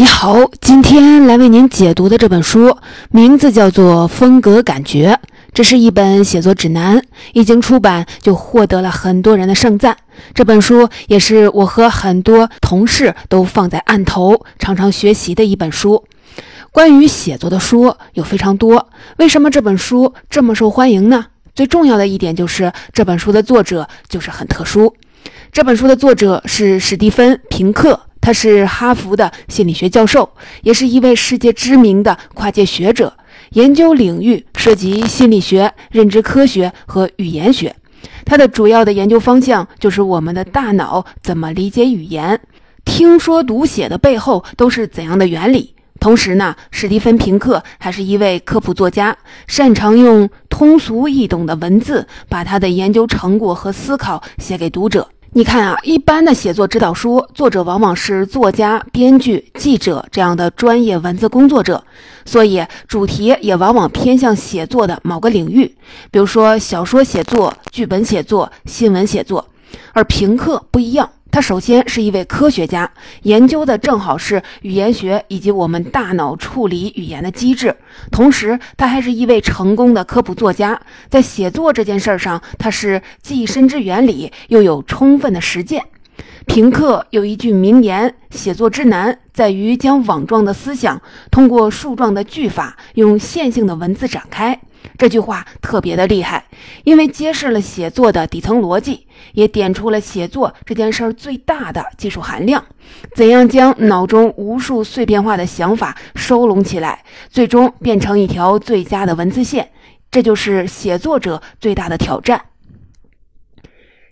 你好，今天来为您解读的这本书名字叫做《风格感觉》，这是一本写作指南，一经出版就获得了很多人的盛赞。这本书也是我和很多同事都放在案头，常常学习的一本书。关于写作的书有非常多，为什么这本书这么受欢迎呢？最重要的一点就是这本书的作者就是很特殊。这本书的作者是史蒂芬·平克。他是哈佛的心理学教授，也是一位世界知名的跨界学者，研究领域涉及心理学、认知科学和语言学。他的主要的研究方向就是我们的大脑怎么理解语言、听说读写的背后都是怎样的原理。同时呢，史蒂芬·平克还是一位科普作家，擅长用通俗易懂的文字把他的研究成果和思考写给读者。你看啊，一般的写作指导书作者往往是作家、编剧、记者这样的专业文字工作者，所以主题也往往偏向写作的某个领域，比如说小说写作、剧本写作、新闻写作。而评课不一样。他首先是一位科学家，研究的正好是语言学以及我们大脑处理语言的机制。同时，他还是一位成功的科普作家，在写作这件事上，他是既深知原理，又有充分的实践。平克有一句名言：“写作之难在于将网状的思想通过树状的句法，用线性的文字展开。”这句话特别的厉害，因为揭示了写作的底层逻辑，也点出了写作这件事儿最大的技术含量：怎样将脑中无数碎片化的想法收拢起来，最终变成一条最佳的文字线。这就是写作者最大的挑战。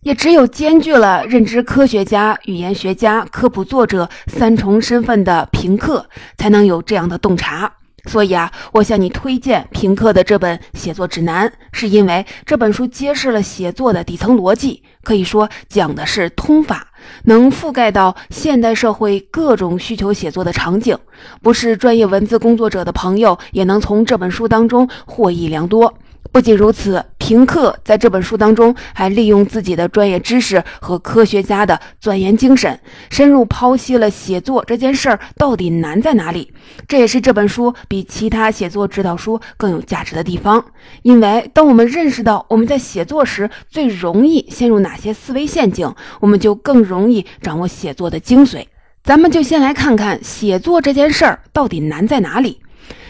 也只有兼具了认知科学家、语言学家、科普作者三重身份的平克，才能有这样的洞察。所以啊，我向你推荐平克的这本写作指南，是因为这本书揭示了写作的底层逻辑，可以说讲的是通法，能覆盖到现代社会各种需求写作的场景。不是专业文字工作者的朋友，也能从这本书当中获益良多。不仅如此，平克在这本书当中还利用自己的专业知识和科学家的钻研精神，深入剖析了写作这件事儿到底难在哪里。这也是这本书比其他写作指导书更有价值的地方。因为当我们认识到我们在写作时最容易陷入哪些思维陷阱，我们就更容易掌握写作的精髓。咱们就先来看看写作这件事儿到底难在哪里。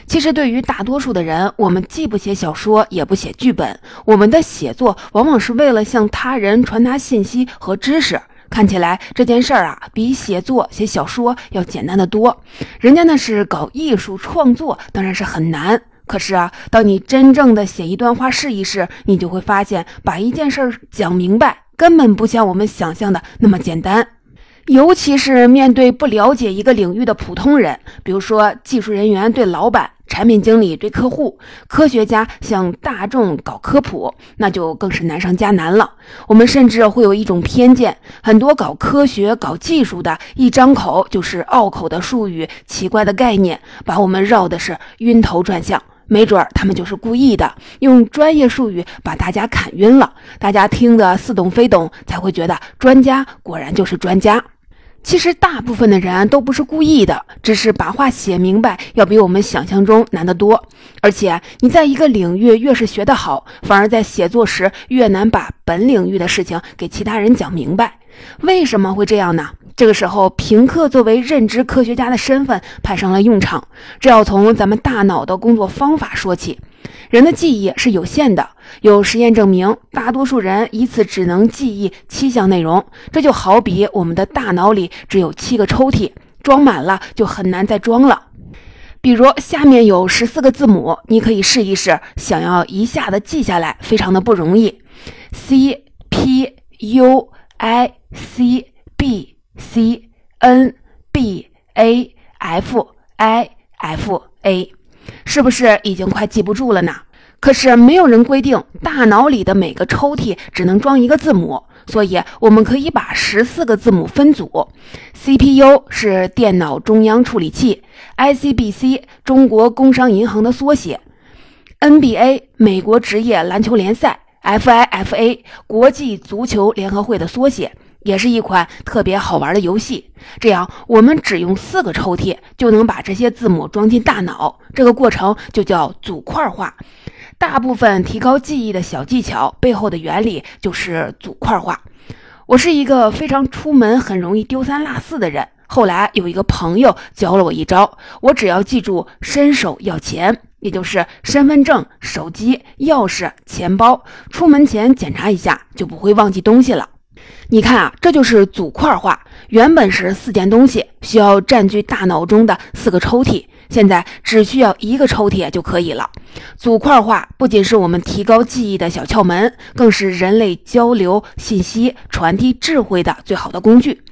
其实，对于大多数的人，我们既不写小说，也不写剧本。我们的写作往往是为了向他人传达信息和知识。看起来这件事儿啊，比写作、写小说要简单的多。人家那是搞艺术创作，当然是很难。可是啊，当你真正的写一段话试一试，你就会发现，把一件事儿讲明白，根本不像我们想象的那么简单。尤其是面对不了解一个领域的普通人，比如说技术人员对老板。产品经理对客户，科学家向大众搞科普，那就更是难上加难了。我们甚至会有一种偏见，很多搞科学、搞技术的，一张口就是拗口的术语、奇怪的概念，把我们绕的是晕头转向。没准儿他们就是故意的，用专业术语把大家砍晕了，大家听得似懂非懂，才会觉得专家果然就是专家。其实大部分的人都不是故意的，只是把话写明白要比我们想象中难得多。而且你在一个领域越是学得好，反而在写作时越难把本领域的事情给其他人讲明白。为什么会这样呢？这个时候，平克作为认知科学家的身份派上了用场。这要从咱们大脑的工作方法说起。人的记忆是有限的，有实验证明，大多数人一次只能记忆七项内容。这就好比我们的大脑里只有七个抽屉，装满了就很难再装了。比如下面有十四个字母，你可以试一试，想要一下子记下来，非常的不容易。C P U I C B C N B A F I F A。是不是已经快记不住了呢？可是没有人规定大脑里的每个抽屉只能装一个字母，所以我们可以把十四个字母分组。CPU 是电脑中央处理器，ICBC 中国工商银行的缩写，NBA 美国职业篮球联赛，FIFA 国际足球联合会的缩写。也是一款特别好玩的游戏。这样，我们只用四个抽屉就能把这些字母装进大脑。这个过程就叫组块化。大部分提高记忆的小技巧背后的原理就是组块化。我是一个非常出门很容易丢三落四的人。后来有一个朋友教了我一招，我只要记住伸手要钱，也就是身份证、手机、钥匙、钱包，出门前检查一下，就不会忘记东西了。你看啊，这就是组块化。原本是四件东西，需要占据大脑中的四个抽屉。现在只需要一个抽屉就可以了。组块化不仅是我们提高记忆的小窍门，更是人类交流信息、传递智慧的最好的工具。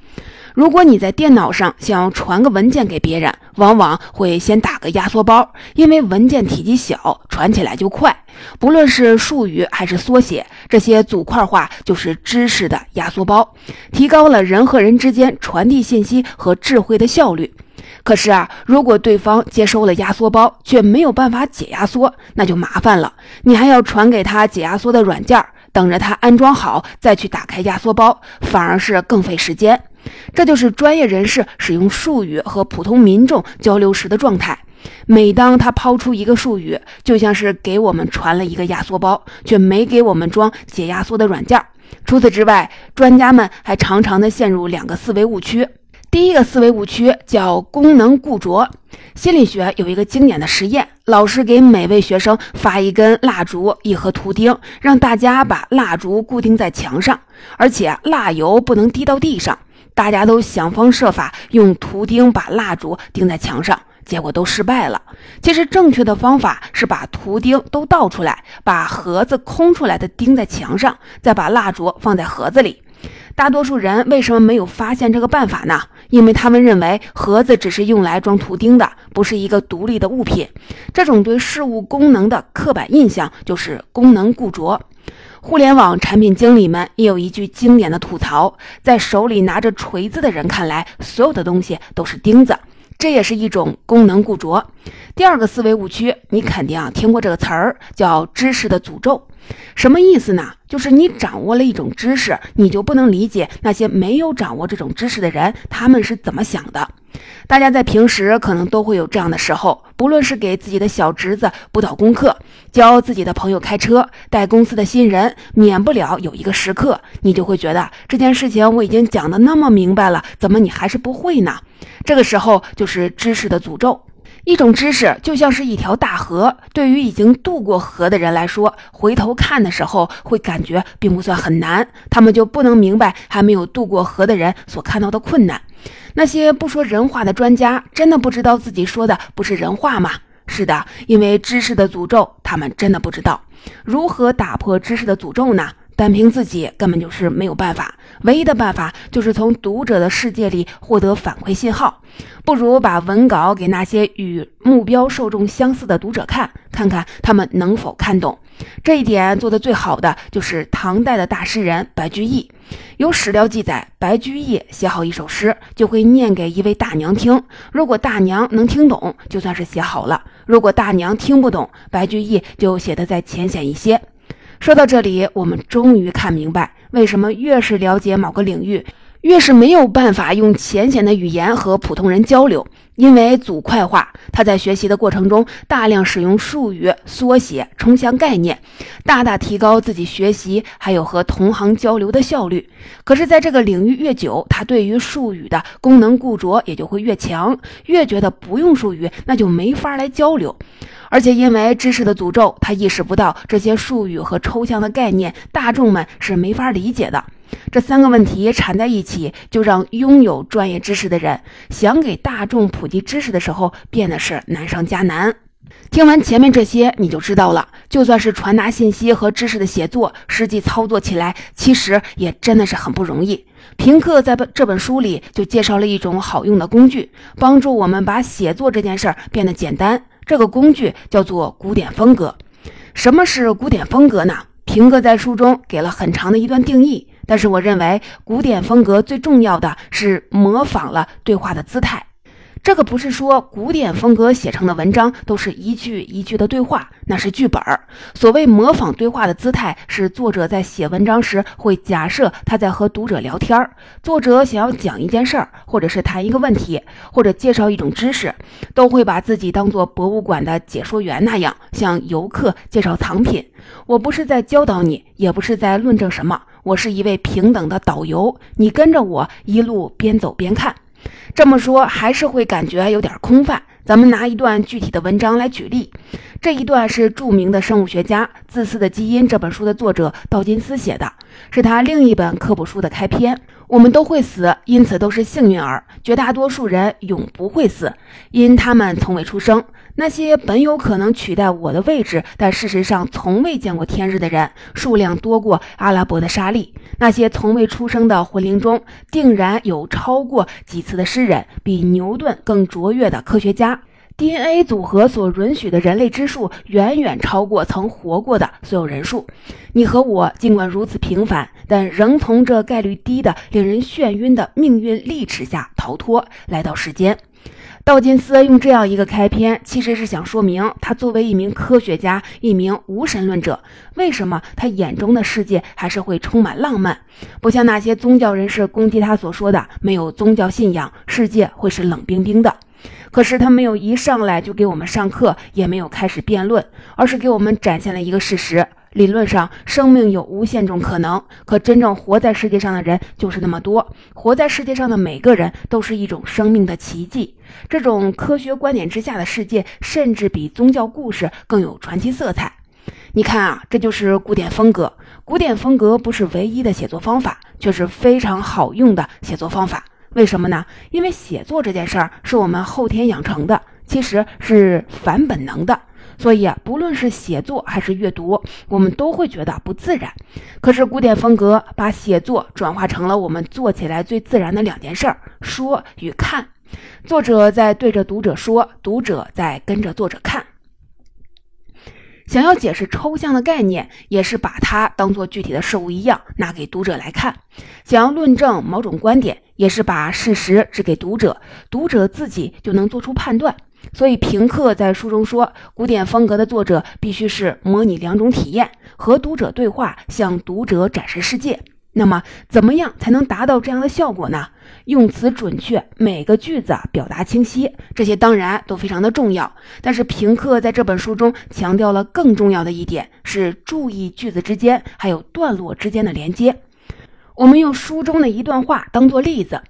如果你在电脑上想要传个文件给别人，往往会先打个压缩包，因为文件体积小，传起来就快。不论是术语还是缩写，这些组块化就是知识的压缩包，提高了人和人之间传递信息和智慧的效率。可是啊，如果对方接收了压缩包，却没有办法解压缩，那就麻烦了。你还要传给他解压缩的软件，等着他安装好再去打开压缩包，反而是更费时间。这就是专业人士使用术语和普通民众交流时的状态。每当他抛出一个术语，就像是给我们传了一个压缩包，却没给我们装解压缩的软件。除此之外，专家们还常常的陷入两个思维误区。第一个思维误区叫功能固着。心理学有一个经典的实验：老师给每位学生发一根蜡烛、一盒图钉，让大家把蜡烛固定在墙上，而且蜡油不能滴到地上。大家都想方设法用图钉把蜡烛钉在墙上，结果都失败了。其实正确的方法是把图钉都倒出来，把盒子空出来的钉在墙上，再把蜡烛放在盒子里。大多数人为什么没有发现这个办法呢？因为他们认为盒子只是用来装图钉的，不是一个独立的物品。这种对事物功能的刻板印象就是功能固着。互联网产品经理们也有一句经典的吐槽：在手里拿着锤子的人看来，所有的东西都是钉子。这也是一种功能固着。第二个思维误区，你肯定啊听过这个词儿，叫知识的诅咒。什么意思呢？就是你掌握了一种知识，你就不能理解那些没有掌握这种知识的人他们是怎么想的。大家在平时可能都会有这样的时候，不论是给自己的小侄子辅导功课，教自己的朋友开车，带公司的新人，免不了有一个时刻，你就会觉得这件事情我已经讲的那么明白了，怎么你还是不会呢？这个时候就是知识的诅咒。一种知识就像是一条大河，对于已经渡过河的人来说，回头看的时候会感觉并不算很难。他们就不能明白还没有渡过河的人所看到的困难。那些不说人话的专家，真的不知道自己说的不是人话吗？是的，因为知识的诅咒，他们真的不知道如何打破知识的诅咒呢？单凭自己根本就是没有办法，唯一的办法就是从读者的世界里获得反馈信号。不如把文稿给那些与目标受众相似的读者看，看看他们能否看懂。这一点做得最好的就是唐代的大诗人白居易。有史料记载，白居易写好一首诗，就会念给一位大娘听。如果大娘能听懂，就算是写好了；如果大娘听不懂，白居易就写得再浅显一些。说到这里，我们终于看明白，为什么越是了解某个领域，越是没有办法用浅显的语言和普通人交流。因为组块化，他在学习的过程中大量使用术语、缩写、抽象概念，大大提高自己学习还有和同行交流的效率。可是，在这个领域越久，他对于术语的功能固着也就会越强，越觉得不用术语那就没法来交流。而且因为知识的诅咒，他意识不到这些术语和抽象的概念，大众们是没法理解的。这三个问题缠在一起，就让拥有专业知识的人想给大众普及知识的时候，变得是难上加难。听完前面这些，你就知道了，就算是传达信息和知识的写作，实际操作起来，其实也真的是很不容易。平克在本这本书里就介绍了一种好用的工具，帮助我们把写作这件事儿变得简单。这个工具叫做古典风格。什么是古典风格呢？平克在书中给了很长的一段定义，但是我认为古典风格最重要的是模仿了对话的姿态。这个不是说古典风格写成的文章都是一句一句的对话，那是剧本儿。所谓模仿对话的姿态，是作者在写文章时会假设他在和读者聊天儿。作者想要讲一件事儿，或者是谈一个问题，或者介绍一种知识，都会把自己当做博物馆的解说员那样，向游客介绍藏品。我不是在教导你，也不是在论证什么，我是一位平等的导游，你跟着我一路边走边看。这么说还是会感觉有点空泛。咱们拿一段具体的文章来举例。这一段是著名的生物学家《自私的基因》这本书的作者道金斯写的，是他另一本科普书的开篇。我们都会死，因此都是幸运儿。绝大多数人永不会死，因他们从未出生。那些本有可能取代我的位置，但事实上从未见过天日的人，数量多过阿拉伯的沙粒。那些从未出生的魂灵中，定然有超过几次的诗人，比牛顿更卓越的科学家。DNA 组合所允许的人类之数，远远超过曾活过的所有人数。你和我尽管如此平凡，但仍从这概率低的、令人眩晕的命运利齿下逃脱，来到世间。道金斯用这样一个开篇，其实是想说明他作为一名科学家、一名无神论者，为什么他眼中的世界还是会充满浪漫，不像那些宗教人士攻击他所说的，没有宗教信仰，世界会是冷冰冰的。可是他没有一上来就给我们上课，也没有开始辩论，而是给我们展现了一个事实。理论上，生命有无限种可能，可真正活在世界上的人就是那么多。活在世界上的每个人都是一种生命的奇迹。这种科学观点之下的世界，甚至比宗教故事更有传奇色彩。你看啊，这就是古典风格。古典风格不是唯一的写作方法，却是非常好用的写作方法。为什么呢？因为写作这件事儿是我们后天养成的，其实是反本能的。所以啊，不论是写作还是阅读，我们都会觉得不自然。可是古典风格把写作转化成了我们做起来最自然的两件事儿：说与看。作者在对着读者说，读者在跟着作者看。想要解释抽象的概念，也是把它当做具体的事物一样拿给读者来看；想要论证某种观点，也是把事实指给读者，读者自己就能做出判断。所以，平克在书中说，古典风格的作者必须是模拟两种体验，和读者对话，向读者展示世界。那么，怎么样才能达到这样的效果呢？用词准确，每个句子表达清晰，这些当然都非常的重要。但是，平克在这本书中强调了更重要的一点，是注意句子之间还有段落之间的连接。我们用书中的一段话当做例子。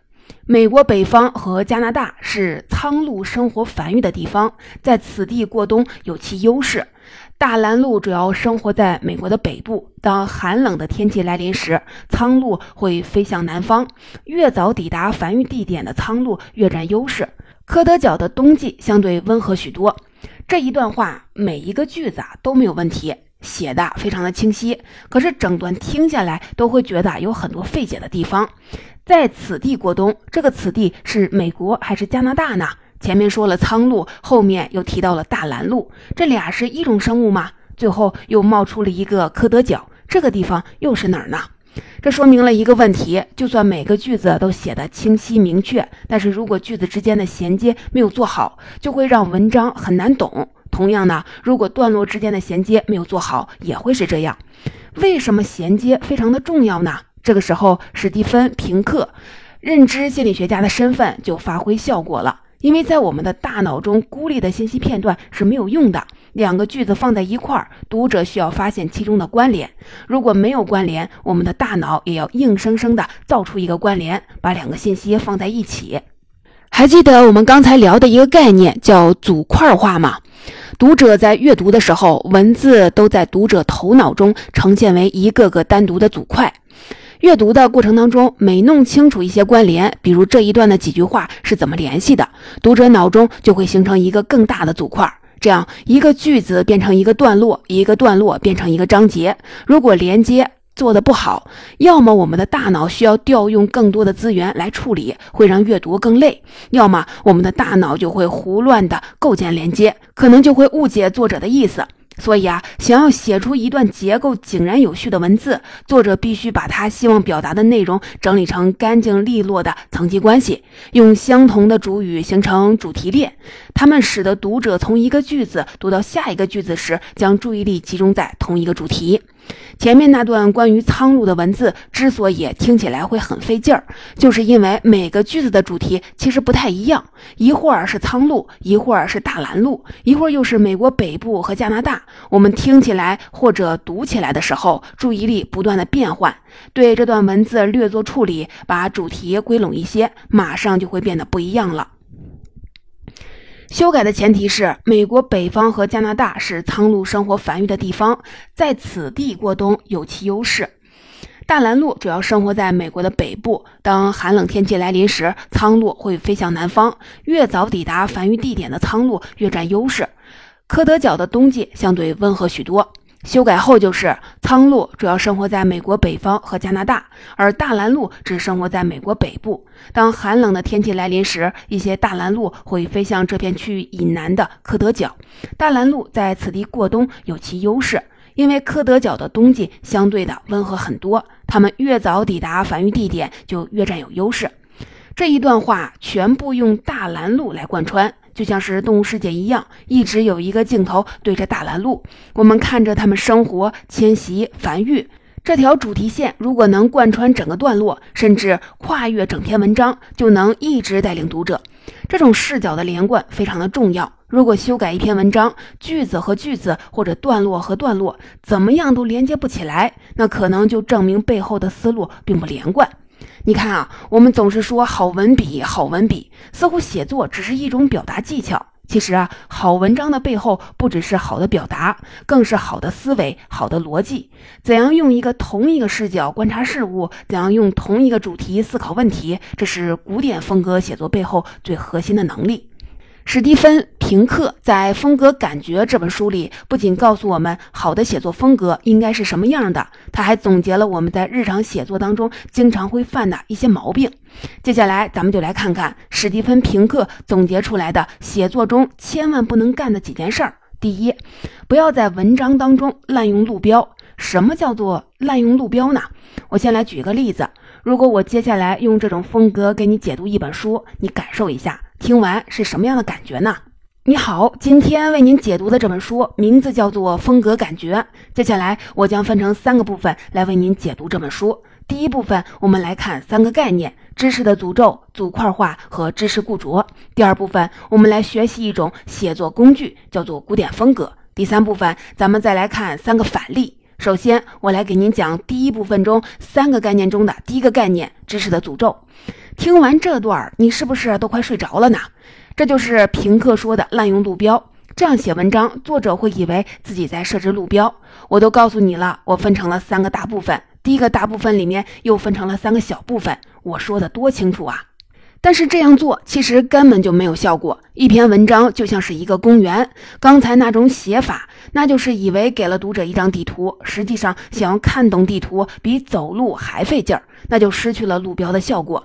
美国北方和加拿大是苍鹭生活繁育的地方，在此地过冬有其优势。大蓝鹭主要生活在美国的北部，当寒冷的天气来临时，苍鹭会飞向南方。越早抵达繁育地点的苍鹭越占优势。科德角的冬季相对温和许多。这一段话每一个句子啊都没有问题，写的非常的清晰。可是整段听下来都会觉得有很多费解的地方。在此地过冬，这个此地是美国还是加拿大呢？前面说了苍鹭，后面又提到了大蓝鹭，这俩是一种生物吗？最后又冒出了一个科德角，这个地方又是哪儿呢？这说明了一个问题：就算每个句子都写得清晰明确，但是如果句子之间的衔接没有做好，就会让文章很难懂。同样呢，如果段落之间的衔接没有做好，也会是这样。为什么衔接非常的重要呢？这个时候，史蒂芬·平克，认知心理学家的身份就发挥效果了。因为在我们的大脑中，孤立的信息片段是没有用的。两个句子放在一块儿，读者需要发现其中的关联。如果没有关联，我们的大脑也要硬生生的造出一个关联，把两个信息放在一起。还记得我们刚才聊的一个概念叫组块化吗？读者在阅读的时候，文字都在读者头脑中呈现为一个个单独的组块。阅读的过程当中，每弄清楚一些关联，比如这一段的几句话是怎么联系的，读者脑中就会形成一个更大的组块，这样一个句子变成一个段落，一个段落变成一个章节。如果连接做的不好，要么我们的大脑需要调用更多的资源来处理，会让阅读更累；要么我们的大脑就会胡乱的构建连接，可能就会误解作者的意思。所以啊，想要写出一段结构井然有序的文字，作者必须把他希望表达的内容整理成干净利落的层级关系，用相同的主语形成主题链，它们使得读者从一个句子读到下一个句子时，将注意力集中在同一个主题。前面那段关于苍鹭的文字之所以听起来会很费劲儿，就是因为每个句子的主题其实不太一样，一会儿是苍鹭，一会儿是大蓝鹭，一会儿又是美国北部和加拿大。我们听起来或者读起来的时候，注意力不断的变换，对这段文字略作处理，把主题归拢一些，马上就会变得不一样了。修改的前提是，美国北方和加拿大是苍鹭生活繁育的地方，在此地过冬有其优势。大蓝鹭主要生活在美国的北部，当寒冷天气来临时，苍鹭会飞向南方。越早抵达繁育地点的苍鹭越占优势。科德角的冬季相对温和许多。修改后就是苍鹭主要生活在美国北方和加拿大，而大蓝鹭只生活在美国北部。当寒冷的天气来临时，一些大蓝鹭会飞向这片区域以南的科德角。大蓝鹭在此地过冬有其优势，因为科德角的冬季相对的温和很多，它们越早抵达繁育地点就越占有优势。这一段话全部用大蓝鹭来贯穿。就像是动物世界一样，一直有一个镜头对着大蓝鹭，我们看着它们生活、迁徙、繁育。这条主题线如果能贯穿整个段落，甚至跨越整篇文章，就能一直带领读者。这种视角的连贯非常的重要。如果修改一篇文章，句子和句子或者段落和段落怎么样都连接不起来，那可能就证明背后的思路并不连贯。你看啊，我们总是说好文笔，好文笔，似乎写作只是一种表达技巧。其实啊，好文章的背后不只是好的表达，更是好的思维、好的逻辑。怎样用一个同一个视角观察事物，怎样用同一个主题思考问题，这是古典风格写作背后最核心的能力。史蒂芬·平克在《风格感觉》这本书里，不仅告诉我们好的写作风格应该是什么样的，他还总结了我们在日常写作当中经常会犯的一些毛病。接下来，咱们就来看看史蒂芬·平克总结出来的写作中千万不能干的几件事儿。第一，不要在文章当中滥用路标。什么叫做滥用路标呢？我先来举个例子。如果我接下来用这种风格给你解读一本书，你感受一下。听完是什么样的感觉呢？你好，今天为您解读的这本书名字叫做《风格感觉》。接下来我将分成三个部分来为您解读这本书。第一部分，我们来看三个概念：知识的诅咒、组块化和知识固着。第二部分，我们来学习一种写作工具，叫做古典风格。第三部分，咱们再来看三个反例。首先，我来给您讲第一部分中三个概念中的第一个概念：知识的诅咒。听完这段儿，你是不是都快睡着了呢？这就是平克说的滥用路标。这样写文章，作者会以为自己在设置路标。我都告诉你了，我分成了三个大部分，第一个大部分里面又分成了三个小部分。我说的多清楚啊！但是这样做其实根本就没有效果。一篇文章就像是一个公园，刚才那种写法，那就是以为给了读者一张地图，实际上想要看懂地图比走路还费劲儿，那就失去了路标的效果。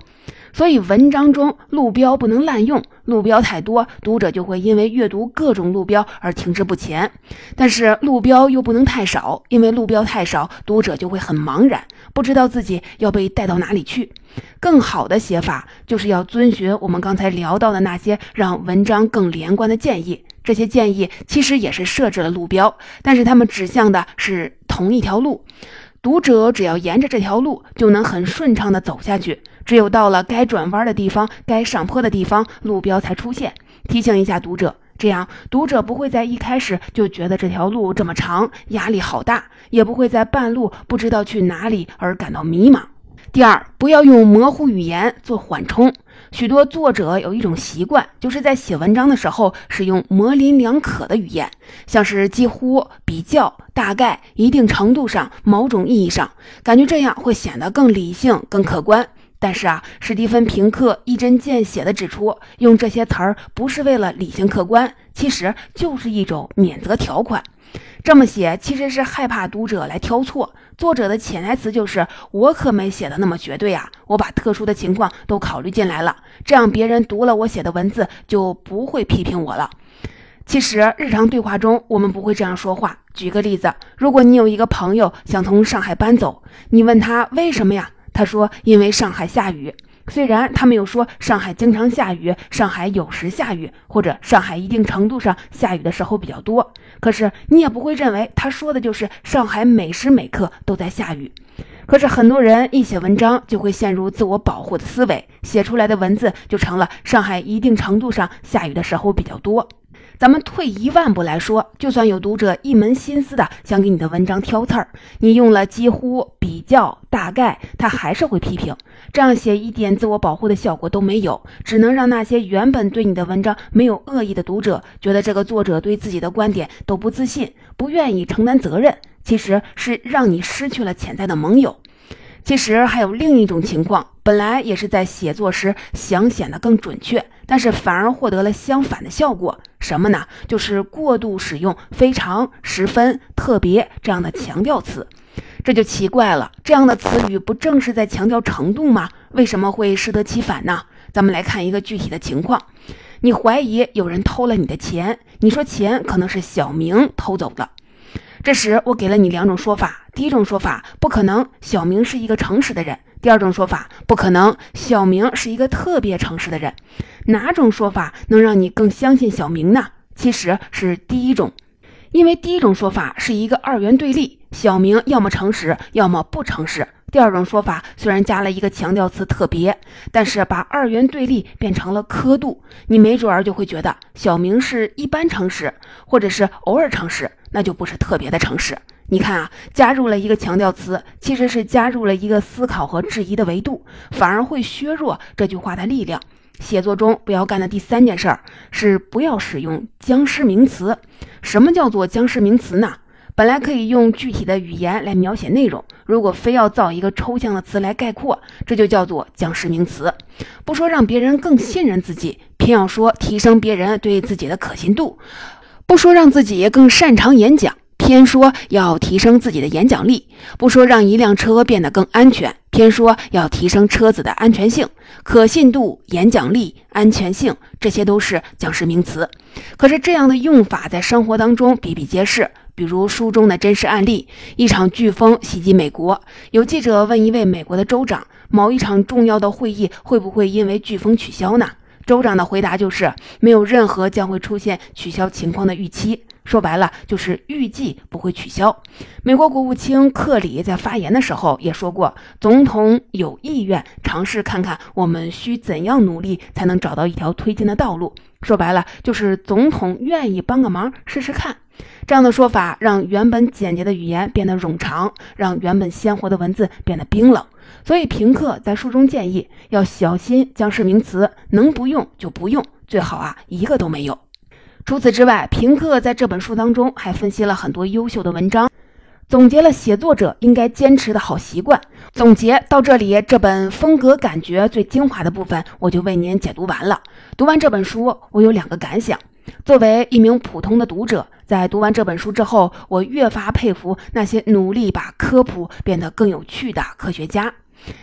所以文章中路标不能滥用，路标太多，读者就会因为阅读各种路标而停滞不前；但是路标又不能太少，因为路标太少，读者就会很茫然，不知道自己要被带到哪里去。更好的写法就是要遵循我们刚才聊到的那些让文章更连贯的建议。这些建议其实也是设置了路标，但是它们指向的是同一条路，读者只要沿着这条路就能很顺畅地走下去。只有到了该转弯的地方、该上坡的地方，路标才出现，提醒一下读者，这样读者不会在一开始就觉得这条路这么长，压力好大，也不会在半路不知道去哪里而感到迷茫。第二，不要用模糊语言做缓冲。许多作者有一种习惯，就是在写文章的时候使用模棱两可的语言，像是几乎、比较、大概、一定程度上、某种意义上，感觉这样会显得更理性、更客观。但是啊，史蒂芬·平克一针见血地指出，用这些词儿不是为了理性客观，其实就是一种免责条款。这么写其实是害怕读者来挑错。作者的潜台词就是：我可没写的那么绝对啊，我把特殊的情况都考虑进来了，这样别人读了我写的文字就不会批评我了。其实日常对话中我们不会这样说话。举个例子，如果你有一个朋友想从上海搬走，你问他为什么呀？他说因为上海下雨。虽然他没有说上海经常下雨，上海有时下雨，或者上海一定程度上下雨的时候比较多，可是你也不会认为他说的就是上海每时每刻都在下雨。可是很多人一写文章就会陷入自我保护的思维，写出来的文字就成了上海一定程度上下雨的时候比较多。咱们退一万步来说，就算有读者一门心思的想给你的文章挑刺儿，你用了几乎、比较、大概，他还是会批评。这样写一点自我保护的效果都没有，只能让那些原本对你的文章没有恶意的读者觉得这个作者对自己的观点都不自信，不愿意承担责任。其实是让你失去了潜在的盟友。其实还有另一种情况，本来也是在写作时想显得更准确，但是反而获得了相反的效果。什么呢？就是过度使用“非常”“十分”“特别”这样的强调词，这就奇怪了。这样的词语不正是在强调程度吗？为什么会适得其反呢？咱们来看一个具体的情况：你怀疑有人偷了你的钱，你说钱可能是小明偷走的。这时，我给了你两种说法。第一种说法，不可能，小明是一个诚实的人；第二种说法，不可能，小明是一个特别诚实的人。哪种说法能让你更相信小明呢？其实是第一种，因为第一种说法是一个二元对立，小明要么诚实，要么不诚实。第二种说法虽然加了一个强调词“特别”，但是把二元对立变成了刻度，你没准儿就会觉得小明是一般诚实，或者是偶尔诚实，那就不是特别的诚实。你看啊，加入了一个强调词，其实是加入了一个思考和质疑的维度，反而会削弱这句话的力量。写作中不要干的第三件事儿是不要使用僵尸名词。什么叫做僵尸名词呢？本来可以用具体的语言来描写内容，如果非要造一个抽象的词来概括，这就叫做僵尸名词。不说让别人更信任自己，偏要说提升别人对自己的可信度；不说让自己更擅长演讲，偏说要提升自己的演讲力；不说让一辆车变得更安全，偏说要提升车子的安全性、可信度、演讲力、安全性，这些都是僵尸名词。可是这样的用法在生活当中比比皆是。比如书中的真实案例：一场飓风袭击美国，有记者问一位美国的州长，某一场重要的会议会不会因为飓风取消呢？州长的回答就是没有任何将会出现取消情况的预期。说白了就是预计不会取消。美国国务卿克里在发言的时候也说过，总统有意愿尝试看看我们需怎样努力才能找到一条推进的道路。说白了就是总统愿意帮个忙试试看。这样的说法让原本简洁的语言变得冗长，让原本鲜活的文字变得冰冷。所以平克在书中建议要小心僵尸名词，能不用就不用，最好啊一个都没有。除此之外，平克在这本书当中还分析了很多优秀的文章，总结了写作者应该坚持的好习惯。总结到这里，这本风格感觉最精华的部分我就为您解读完了。读完这本书，我有两个感想。作为一名普通的读者，在读完这本书之后，我越发佩服那些努力把科普变得更有趣的科学家。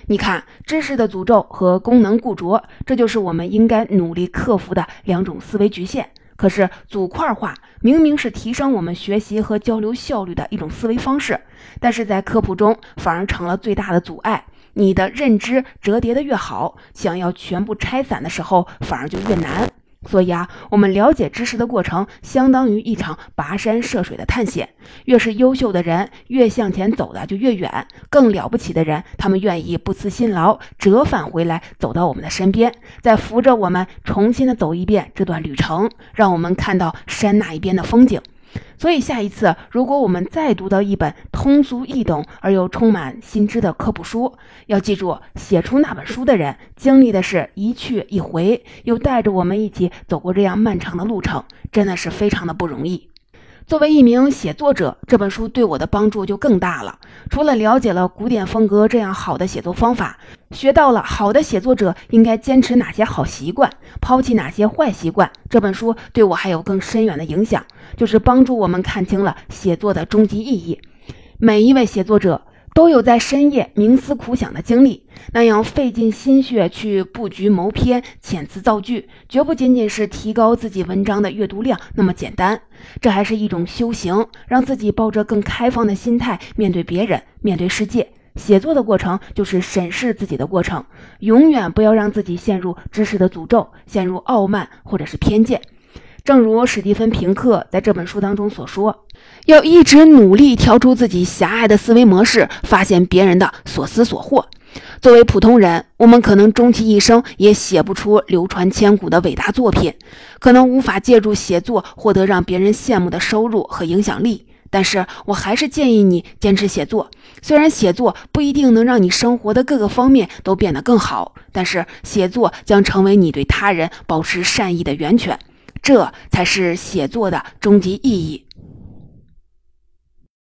你看，知识的诅咒和功能固着，这就是我们应该努力克服的两种思维局限。可是组块化明明是提升我们学习和交流效率的一种思维方式，但是在科普中反而成了最大的阻碍。你的认知折叠的越好，想要全部拆散的时候反而就越难。所以啊，我们了解知识的过程，相当于一场跋山涉水的探险。越是优秀的人，越向前走的就越远。更了不起的人，他们愿意不辞辛劳，折返回来，走到我们的身边，再扶着我们重新的走一遍这段旅程，让我们看到山那一边的风景。所以，下一次如果我们再读到一本通俗易懂而又充满新知的科普书，要记住，写出那本书的人经历的是一去一回，又带着我们一起走过这样漫长的路程，真的是非常的不容易。作为一名写作者，这本书对我的帮助就更大了。除了了解了古典风格这样好的写作方法，学到了好的写作者应该坚持哪些好习惯，抛弃哪些坏习惯。这本书对我还有更深远的影响，就是帮助我们看清了写作的终极意义。每一位写作者。都有在深夜冥思苦想的经历，那样费尽心血去布局谋篇、遣词造句，绝不仅仅是提高自己文章的阅读量那么简单。这还是一种修行，让自己抱着更开放的心态面对别人、面对世界。写作的过程就是审视自己的过程，永远不要让自己陷入知识的诅咒，陷入傲慢或者是偏见。正如史蒂芬·平克在这本书当中所说。要一直努力跳出自己狭隘的思维模式，发现别人的所思所获。作为普通人，我们可能终其一生也写不出流传千古的伟大作品，可能无法借助写作获得让别人羡慕的收入和影响力。但是我还是建议你坚持写作。虽然写作不一定能让你生活的各个方面都变得更好，但是写作将成为你对他人保持善意的源泉。这才是写作的终极意义。